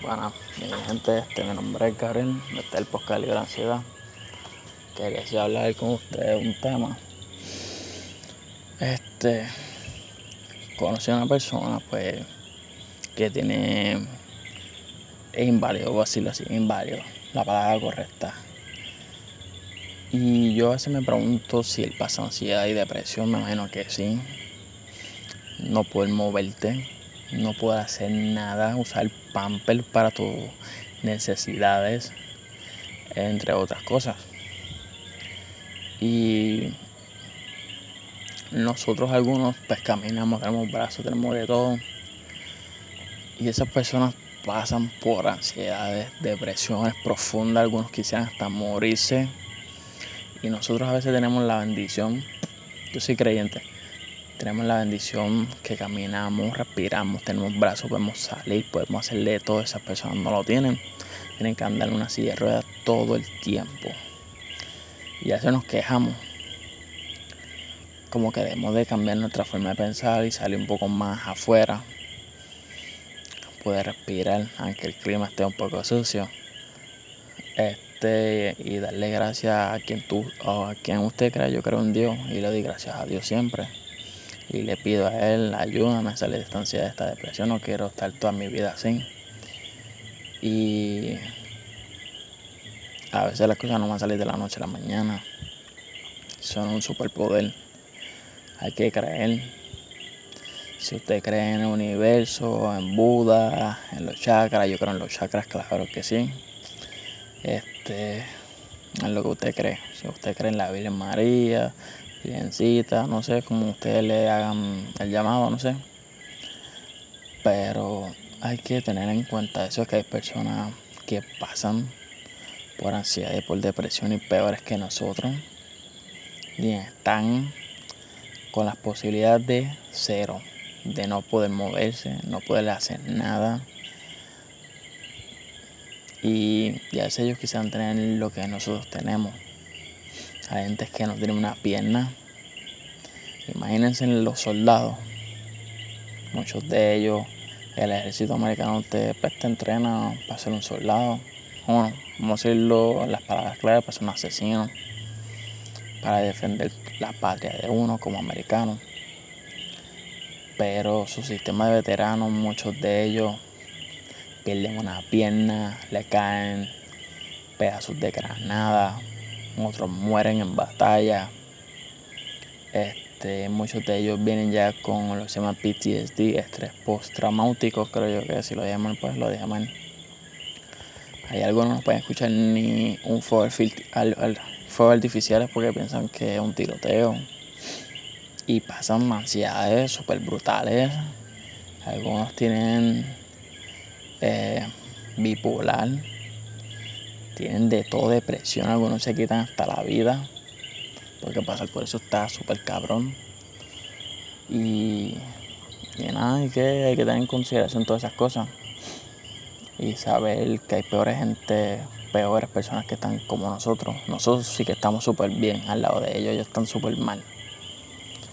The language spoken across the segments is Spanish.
Bueno, mi gente, este, mi nombre es Gabriel, este es el podcast la Ansiedad. Quería hablar con ustedes un tema. Este, conocí a una persona, pues, que tiene, es inválido, voy a decirlo así, inválido, la palabra correcta. Y yo a veces me pregunto si él pasa ansiedad y depresión, me imagino que sí. No poder moverte, no puedo hacer nada, usar pamper para tus necesidades, entre otras cosas. Y nosotros algunos pues caminamos, tenemos brazos, tenemos de todo. Y esas personas pasan por ansiedades, depresiones profundas, algunos quisieran hasta morirse. Y nosotros a veces tenemos la bendición, yo soy creyente, tenemos la bendición que caminamos, respiramos, tenemos brazos, podemos salir, podemos hacerle todo. Esas personas no lo tienen. Tienen que andar en una silla de ruedas todo el tiempo. Y a veces nos quejamos. Como que debemos de cambiar nuestra forma de pensar y salir un poco más afuera. Poder respirar, aunque el clima esté un poco sucio. Este, y darle gracias a quien tú, a quien usted crea. Yo creo en Dios y le doy gracias a Dios siempre y le pido a Él, ayúdame a salir de esta ansiedad, de esta depresión, no quiero estar toda mi vida así. Y a veces las cosas no van a salir de la noche a la mañana, son un superpoder, hay que creer. Si usted cree en el universo, en Buda, en los chakras, yo creo en los chakras, claro que sí. Este, en lo que usted cree. Si usted cree en la Virgen María, No sé, como ustedes le hagan el llamado, no sé. Pero hay que tener en cuenta eso, que hay personas que pasan por ansiedad y por depresión y peores que nosotros. Y están con las posibilidades de cero, de no poder moverse, no poder hacer nada. Y ya veces ellos quisieran tener lo que nosotros tenemos. Hay gente que no tiene una pierna. Imagínense los soldados. Muchos de ellos, el ejército americano te, pues, te entrena para ser un soldado. Bueno, vamos a decirlo las palabras claras, para ser un asesino. Para defender la patria de uno como americano. Pero su sistema de veteranos, muchos de ellos pierden una pierna, le caen pedazos de granada, otros mueren en batalla. Este, muchos de ellos vienen ya con lo que se llama PTSD, estrés postraumático, creo yo que si lo llaman, pues lo llaman. Hay algunos no pueden escuchar ni un fuego, artificiales porque piensan que es un tiroteo. Y pasan ansiedades súper brutales. Algunos tienen eh, bipolar tienen de todo depresión, algunos se quitan hasta la vida, porque pasar por eso está súper cabrón. Y, y, nada, hay que, hay que tener en consideración todas esas cosas y saber que hay peores gente, peores personas que están como nosotros. Nosotros sí que estamos súper bien al lado de ellos, ellos están súper mal.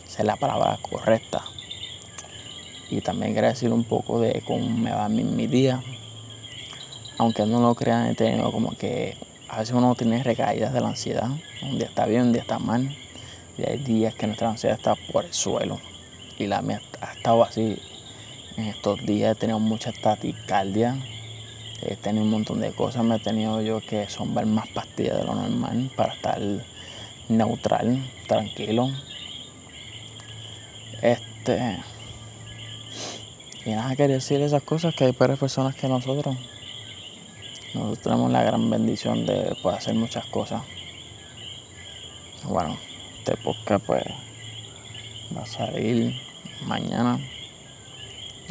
Esa es la palabra correcta. Y también quería decir un poco de cómo me va mi, mi día, aunque no lo crean, he tenido como que a veces uno tiene recaídas de la ansiedad. Un día está bien, un día está mal. Y hay días que nuestra ansiedad está por el suelo. Y la mía ha estado así. En estos días he tenido mucha taticardia. He tenido un montón de cosas. Me he tenido yo que ver más pastillas de lo normal para estar neutral, tranquilo. Este. Y nada, quería decir esas cosas que hay peores personas que nosotros. Nosotros tenemos la gran bendición de poder hacer muchas cosas. Bueno, este podcast pues va a salir mañana.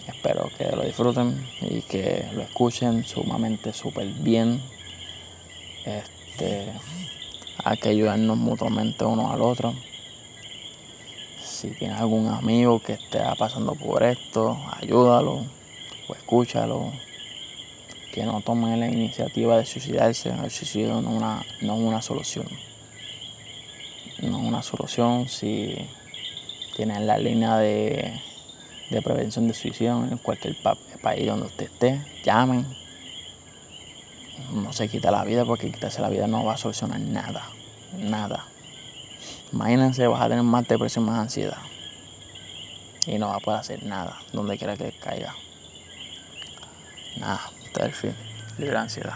Espero que lo disfruten y que lo escuchen sumamente súper bien. Este, hay que ayudarnos mutuamente uno al otro. Si tienes algún amigo que esté pasando por esto, ayúdalo o escúchalo que no tomen la iniciativa de suicidarse. El suicidio no es una, no una solución. No es una solución si tienen la línea de, prevención de suicidio en cualquier país donde usted esté. Llamen, no se quita la vida porque quitarse la vida no va a solucionar nada. Nada. Imagínense, vas a tener más depresión, más ansiedad. Y no va a poder hacer nada donde quiera que caiga. Nada, está el fin. Libre ansiedad.